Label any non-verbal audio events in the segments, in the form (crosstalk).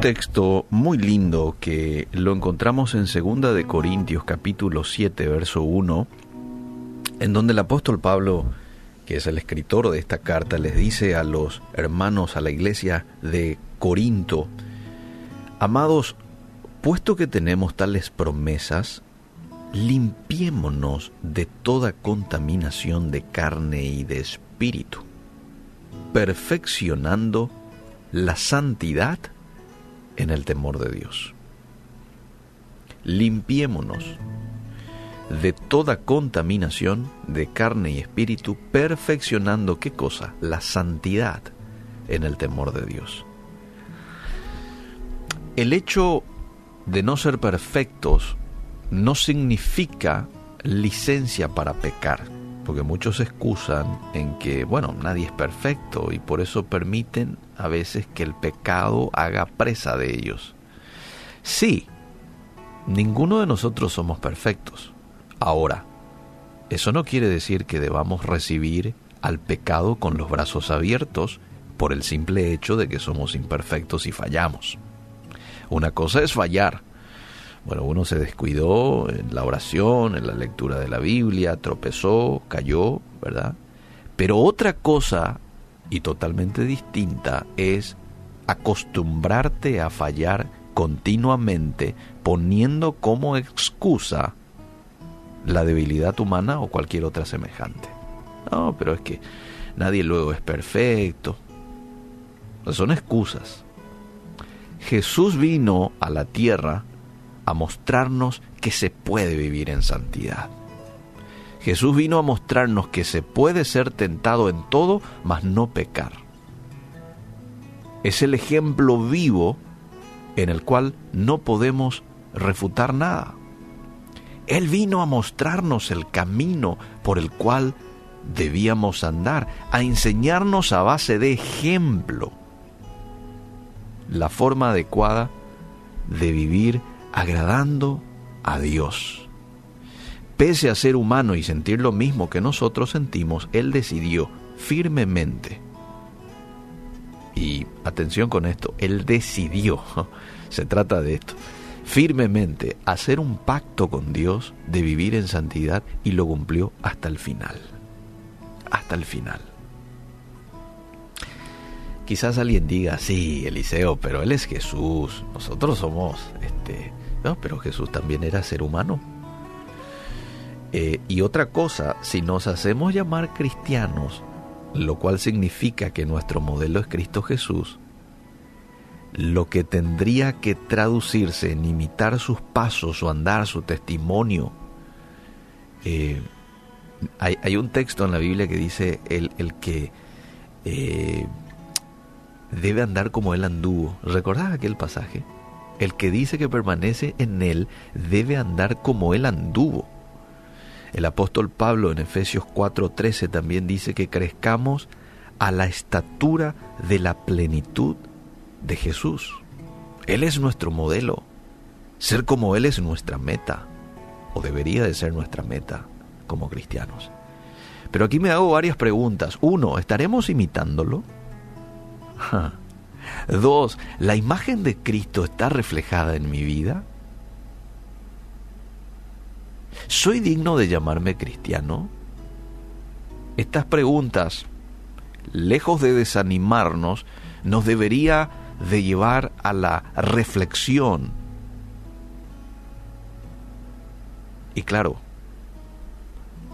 texto muy lindo que lo encontramos en 2 de Corintios capítulo 7 verso 1, en donde el apóstol Pablo, que es el escritor de esta carta, les dice a los hermanos a la iglesia de Corinto, amados, puesto que tenemos tales promesas, limpiémonos de toda contaminación de carne y de espíritu, perfeccionando la santidad en el temor de Dios. Limpiémonos de toda contaminación de carne y espíritu, perfeccionando qué cosa? La santidad en el temor de Dios. El hecho de no ser perfectos no significa licencia para pecar, porque muchos excusan en que, bueno, nadie es perfecto y por eso permiten a veces que el pecado haga presa de ellos. Sí, ninguno de nosotros somos perfectos. Ahora, eso no quiere decir que debamos recibir al pecado con los brazos abiertos por el simple hecho de que somos imperfectos y fallamos. Una cosa es fallar. Bueno, uno se descuidó en la oración, en la lectura de la Biblia, tropezó, cayó, ¿verdad? Pero otra cosa y totalmente distinta es acostumbrarte a fallar continuamente poniendo como excusa la debilidad humana o cualquier otra semejante. No, pero es que nadie luego es perfecto. Son excusas. Jesús vino a la tierra a mostrarnos que se puede vivir en santidad. Jesús vino a mostrarnos que se puede ser tentado en todo, mas no pecar. Es el ejemplo vivo en el cual no podemos refutar nada. Él vino a mostrarnos el camino por el cual debíamos andar, a enseñarnos a base de ejemplo la forma adecuada de vivir agradando a Dios. Pese a ser humano y sentir lo mismo que nosotros sentimos, Él decidió firmemente, y atención con esto, Él decidió, (laughs) se trata de esto, firmemente hacer un pacto con Dios de vivir en santidad y lo cumplió hasta el final. Hasta el final. Quizás alguien diga, sí, Eliseo, pero él es Jesús, nosotros somos, este, no, pero Jesús también era ser humano. Eh, y otra cosa, si nos hacemos llamar cristianos, lo cual significa que nuestro modelo es Cristo Jesús, lo que tendría que traducirse en imitar sus pasos o andar su testimonio. Eh, hay, un texto en la Biblia que dice el, el que eh, debe andar como él anduvo. ¿Recordás aquel pasaje? El que dice que permanece en él debe andar como él anduvo. El apóstol Pablo en Efesios 4:13 también dice que crezcamos a la estatura de la plenitud de Jesús. Él es nuestro modelo. Ser como Él es nuestra meta, o debería de ser nuestra meta como cristianos. Pero aquí me hago varias preguntas. Uno, ¿estaremos imitándolo? (laughs) Dos, ¿la imagen de Cristo está reflejada en mi vida? ¿Soy digno de llamarme cristiano? Estas preguntas, lejos de desanimarnos, nos debería de llevar a la reflexión. Y claro,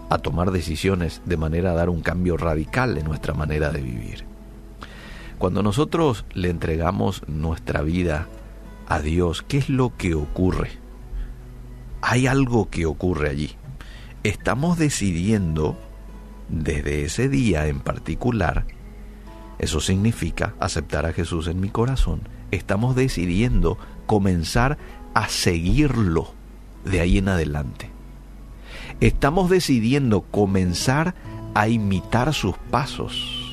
a tomar decisiones de manera a dar un cambio radical en nuestra manera de vivir. Cuando nosotros le entregamos nuestra vida a Dios, ¿qué es lo que ocurre? hay algo que ocurre allí. Estamos decidiendo desde ese día en particular, eso significa aceptar a Jesús en mi corazón, estamos decidiendo comenzar a seguirlo de ahí en adelante. Estamos decidiendo comenzar a imitar sus pasos.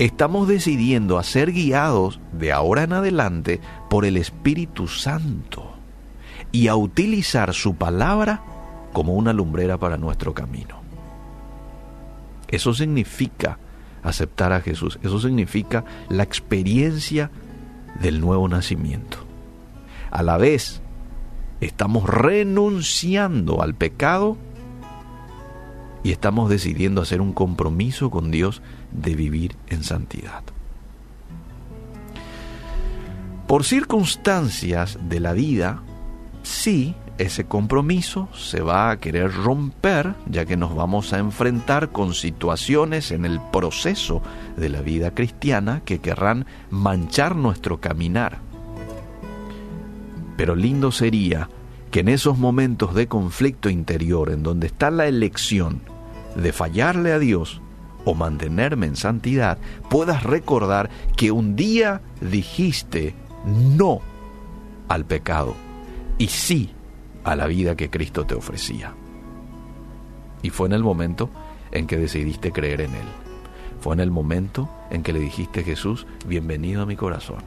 Estamos decidiendo a ser guiados de ahora en adelante por el Espíritu Santo y a utilizar su palabra como una lumbrera para nuestro camino. Eso significa aceptar a Jesús, eso significa la experiencia del nuevo nacimiento. A la vez, estamos renunciando al pecado y estamos decidiendo hacer un compromiso con Dios de vivir en santidad. Por circunstancias de la vida, sí, ese compromiso se va a querer romper, ya que nos vamos a enfrentar con situaciones en el proceso de la vida cristiana que querrán manchar nuestro caminar. Pero lindo sería que en esos momentos de conflicto interior, en donde está la elección de fallarle a Dios o mantenerme en santidad, puedas recordar que un día dijiste no al pecado y sí a la vida que Cristo te ofrecía. Y fue en el momento en que decidiste creer en Él. Fue en el momento en que le dijiste Jesús, bienvenido a mi corazón.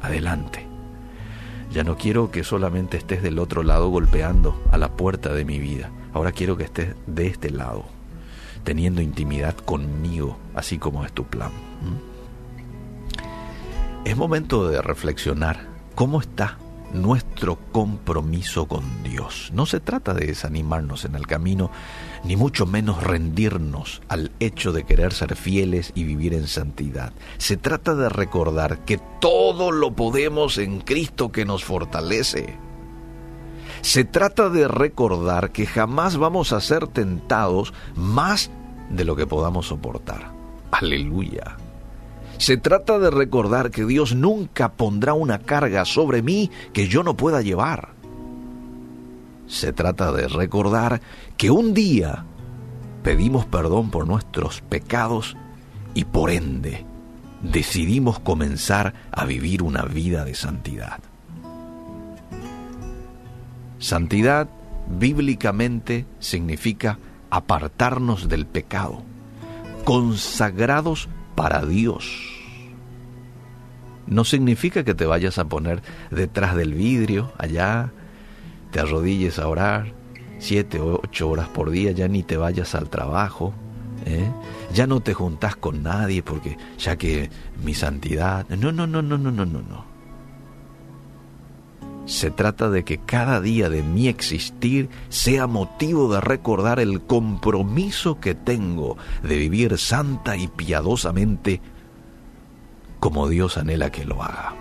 Adelante. Ya no quiero que solamente estés del otro lado golpeando a la puerta de mi vida. Ahora quiero que estés de este lado, teniendo intimidad conmigo, así como es tu plan. Es momento de reflexionar cómo está nuestro compromiso con Dios. No se trata de desanimarnos en el camino, ni mucho menos rendirnos al hecho de querer ser fieles y vivir en santidad. Se trata de recordar que todo lo podemos en Cristo que nos fortalece. Se trata de recordar que jamás vamos a ser tentados más de lo que podamos soportar. Aleluya. Se trata de recordar que Dios nunca pondrá una carga sobre mí que yo no pueda llevar. Se trata de recordar que un día pedimos perdón por nuestros pecados y por ende decidimos comenzar a vivir una vida de santidad. Santidad bíblicamente significa apartarnos del pecado, consagrados para Dios no significa que te vayas a poner detrás del vidrio, allá, te arrodilles a orar siete o ocho horas por día, ya ni te vayas al trabajo, ¿eh? ya no te juntas con nadie porque ya que mi santidad... No, no, no, no, no, no, no, no. Se trata de que cada día de mi existir sea motivo de recordar el compromiso que tengo de vivir santa y piadosamente como Dios anhela que lo haga.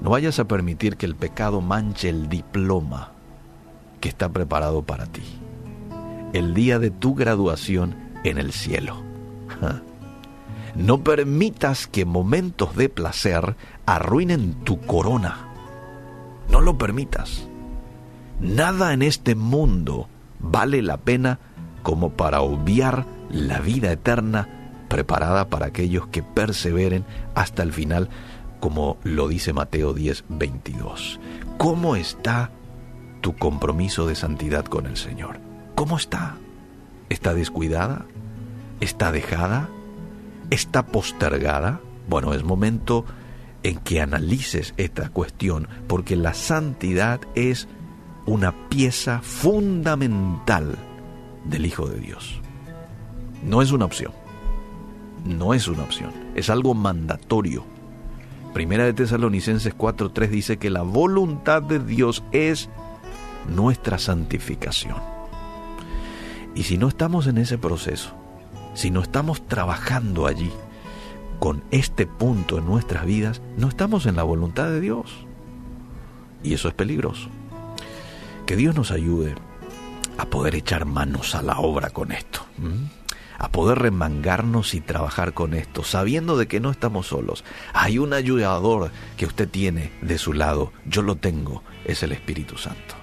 No vayas a permitir que el pecado manche el diploma que está preparado para ti. El día de tu graduación en el cielo. (laughs) No permitas que momentos de placer arruinen tu corona. No lo permitas. Nada en este mundo vale la pena como para obviar la vida eterna preparada para aquellos que perseveren hasta el final, como lo dice Mateo 10, 22. ¿Cómo está tu compromiso de santidad con el Señor? ¿Cómo está? ¿Está descuidada? ¿Está dejada? ¿Está postergada? Bueno, es momento en que analices esta cuestión, porque la santidad es una pieza fundamental del Hijo de Dios. No es una opción no es una opción, es algo mandatorio. Primera de Tesalonicenses 4:3 dice que la voluntad de Dios es nuestra santificación. Y si no estamos en ese proceso, si no estamos trabajando allí con este punto en nuestras vidas, no estamos en la voluntad de Dios. Y eso es peligroso. Que Dios nos ayude a poder echar manos a la obra con esto a poder remangarnos y trabajar con esto, sabiendo de que no estamos solos. Hay un ayudador que usted tiene de su lado, yo lo tengo, es el Espíritu Santo.